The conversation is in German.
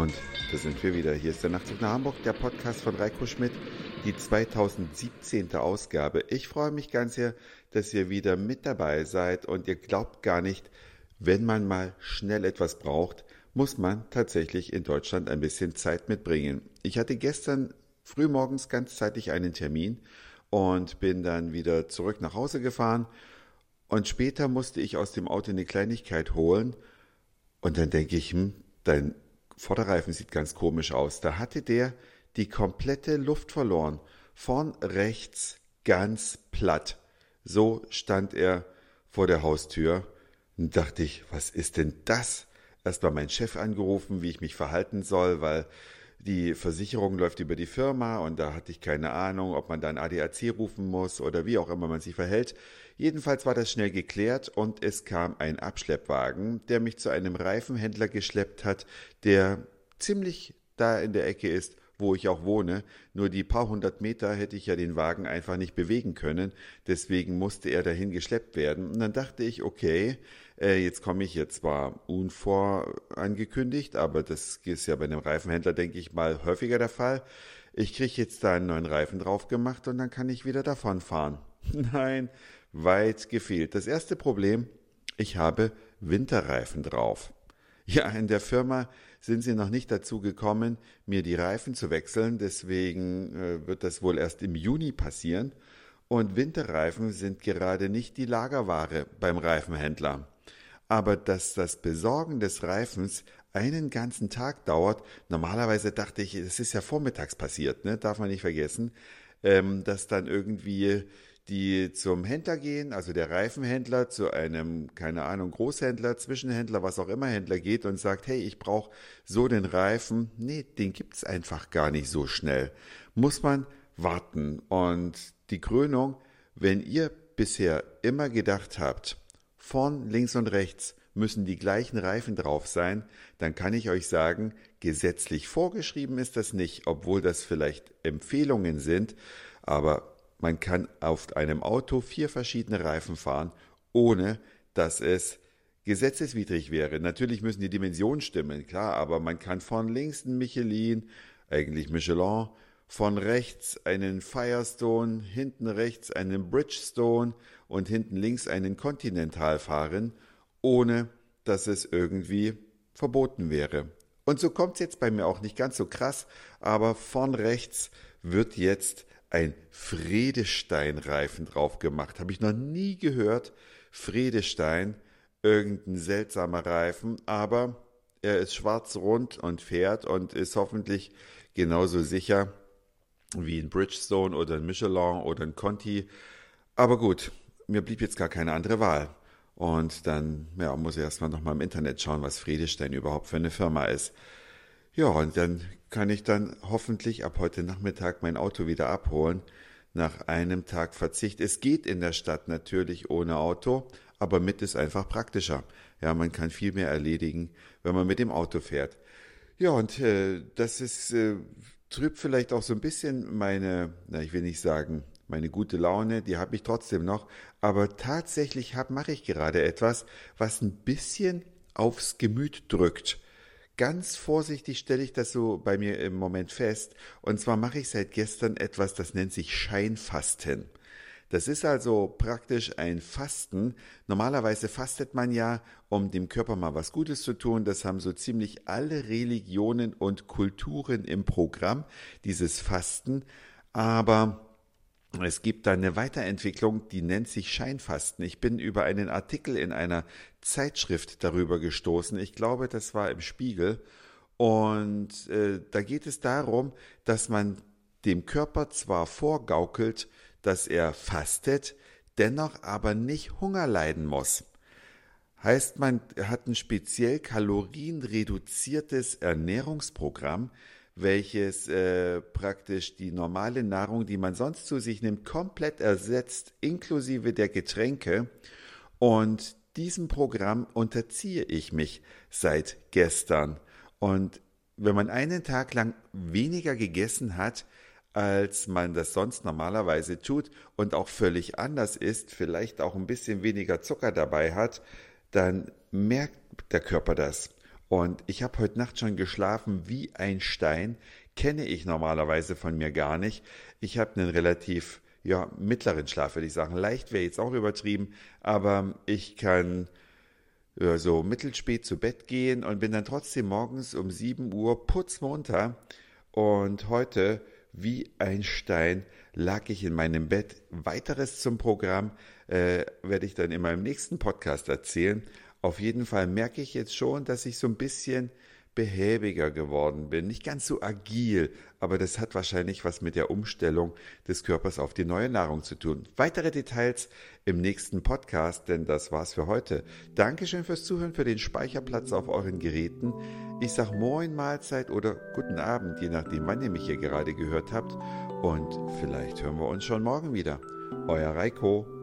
Und da sind wir wieder. Hier ist der Nachtzug nach Hamburg, der Podcast von Reiko Schmidt, die 2017. Ausgabe. Ich freue mich ganz sehr, dass ihr wieder mit dabei seid und ihr glaubt gar nicht, wenn man mal schnell etwas braucht, muss man tatsächlich in Deutschland ein bisschen Zeit mitbringen. Ich hatte gestern frühmorgens ganzzeitig einen Termin und bin dann wieder zurück nach Hause gefahren und später musste ich aus dem Auto eine Kleinigkeit holen und dann denke ich, hm, dein Vorderreifen sieht ganz komisch aus. Da hatte der die komplette Luft verloren. Vorn rechts ganz platt. So stand er vor der Haustür. Und dachte ich, was ist denn das? Erstmal meinen Chef angerufen, wie ich mich verhalten soll, weil die Versicherung läuft über die Firma und da hatte ich keine Ahnung, ob man dann ADAC rufen muss oder wie auch immer man sich verhält. Jedenfalls war das schnell geklärt und es kam ein Abschleppwagen, der mich zu einem Reifenhändler geschleppt hat, der ziemlich da in der Ecke ist, wo ich auch wohne. Nur die paar hundert Meter hätte ich ja den Wagen einfach nicht bewegen können. Deswegen musste er dahin geschleppt werden. Und dann dachte ich, okay, äh, jetzt komme ich jetzt zwar unvorangekündigt, aber das ist ja bei einem Reifenhändler, denke ich mal, häufiger der Fall. Ich kriege jetzt da einen neuen Reifen drauf gemacht und dann kann ich wieder davon fahren. Nein, weit gefehlt. Das erste Problem, ich habe Winterreifen drauf. Ja, in der Firma sind sie noch nicht dazu gekommen, mir die Reifen zu wechseln, deswegen äh, wird das wohl erst im Juni passieren. Und Winterreifen sind gerade nicht die Lagerware beim Reifenhändler. Aber dass das Besorgen des Reifens einen ganzen Tag dauert, normalerweise dachte ich, es ist ja vormittags passiert, ne? darf man nicht vergessen, ähm, dass dann irgendwie die zum Händler gehen, also der Reifenhändler zu einem, keine Ahnung, Großhändler, Zwischenhändler, was auch immer Händler geht und sagt, hey, ich brauche so den Reifen. Nee, den gibt's einfach gar nicht so schnell. Muss man warten. Und die Krönung, wenn ihr bisher immer gedacht habt, vorn, links und rechts müssen die gleichen Reifen drauf sein, dann kann ich euch sagen, gesetzlich vorgeschrieben ist das nicht, obwohl das vielleicht Empfehlungen sind, aber man kann auf einem Auto vier verschiedene Reifen fahren, ohne dass es gesetzeswidrig wäre. Natürlich müssen die Dimensionen stimmen, klar, aber man kann von links einen Michelin, eigentlich Michelin, von rechts einen Firestone, hinten rechts einen Bridgestone und hinten links einen Continental fahren, ohne dass es irgendwie verboten wäre. Und so kommt es jetzt bei mir auch nicht ganz so krass, aber von rechts wird jetzt ein Fredestein-Reifen drauf gemacht. Habe ich noch nie gehört. Fredestein, irgendein seltsamer Reifen, aber er ist schwarz-rund und fährt und ist hoffentlich genauso sicher wie ein Bridgestone oder ein Michelin oder ein Conti. Aber gut, mir blieb jetzt gar keine andere Wahl. Und dann ja, muss ich erstmal nochmal im Internet schauen, was Friedestein überhaupt für eine Firma ist. Ja, und dann kann ich dann hoffentlich ab heute Nachmittag mein Auto wieder abholen. Nach einem Tag Verzicht. Es geht in der Stadt natürlich ohne Auto, aber mit ist einfach praktischer. Ja, man kann viel mehr erledigen, wenn man mit dem Auto fährt. Ja, und äh, das ist äh, trübt vielleicht auch so ein bisschen meine, na, ich will nicht sagen, meine gute Laune, die habe ich trotzdem noch, aber tatsächlich mache ich gerade etwas, was ein bisschen aufs Gemüt drückt ganz vorsichtig stelle ich das so bei mir im Moment fest. Und zwar mache ich seit gestern etwas, das nennt sich Scheinfasten. Das ist also praktisch ein Fasten. Normalerweise fastet man ja, um dem Körper mal was Gutes zu tun. Das haben so ziemlich alle Religionen und Kulturen im Programm, dieses Fasten. Aber es gibt da eine Weiterentwicklung, die nennt sich Scheinfasten. Ich bin über einen Artikel in einer Zeitschrift darüber gestoßen. Ich glaube, das war im Spiegel. Und äh, da geht es darum, dass man dem Körper zwar vorgaukelt, dass er fastet, dennoch aber nicht Hunger leiden muss. Heißt, man hat ein speziell kalorienreduziertes Ernährungsprogramm, welches äh, praktisch die normale Nahrung, die man sonst zu sich nimmt, komplett ersetzt, inklusive der Getränke. Und diesem Programm unterziehe ich mich seit gestern. Und wenn man einen Tag lang weniger gegessen hat, als man das sonst normalerweise tut und auch völlig anders ist, vielleicht auch ein bisschen weniger Zucker dabei hat, dann merkt der Körper das. Und ich habe heute Nacht schon geschlafen wie ein Stein. Kenne ich normalerweise von mir gar nicht. Ich habe einen relativ ja, mittleren Schlaf, würde ich sagen. Leicht wäre jetzt auch übertrieben, aber ich kann ja, so mittelspät zu Bett gehen und bin dann trotzdem morgens um 7 Uhr putzmunter. Und heute, wie ein Stein, lag ich in meinem Bett. Weiteres zum Programm äh, werde ich dann in meinem nächsten Podcast erzählen. Auf jeden Fall merke ich jetzt schon, dass ich so ein bisschen behäbiger geworden bin, nicht ganz so agil, aber das hat wahrscheinlich was mit der Umstellung des Körpers auf die neue Nahrung zu tun. Weitere Details im nächsten Podcast, denn das war's für heute. Dankeschön fürs Zuhören, für den Speicherplatz auf euren Geräten. Ich sag Moin, Mahlzeit oder guten Abend, je nachdem, wann ihr mich hier gerade gehört habt. Und vielleicht hören wir uns schon morgen wieder. Euer Reiko.